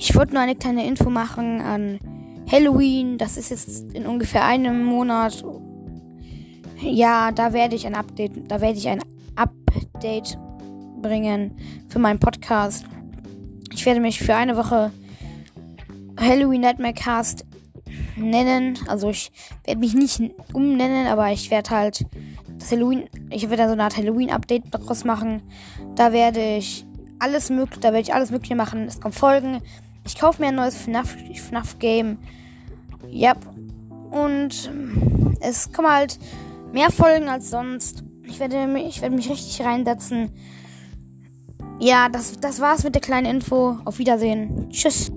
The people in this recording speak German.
Ich wollte nur eine kleine Info machen an Halloween. Das ist jetzt in ungefähr einem Monat. Ja, da werde ich ein Update, da werde ich ein Update bringen für meinen Podcast. Ich werde mich für eine Woche Halloween Nightmare Cast nennen. Also ich werde mich nicht umnennen, aber ich werde halt das Halloween, ich werde so eine Art Halloween-Update daraus machen. Da werde ich alles mögliche, da werde ich alles mögliche machen. Es kommen Folgen. Ich kaufe mir ein neues FNAF, FNAF. Ja. Yep. Und es kommen halt mehr Folgen als sonst. Ich werde, ich werde mich richtig reinsetzen. Ja, das, das war's mit der kleinen Info. Auf Wiedersehen. Tschüss.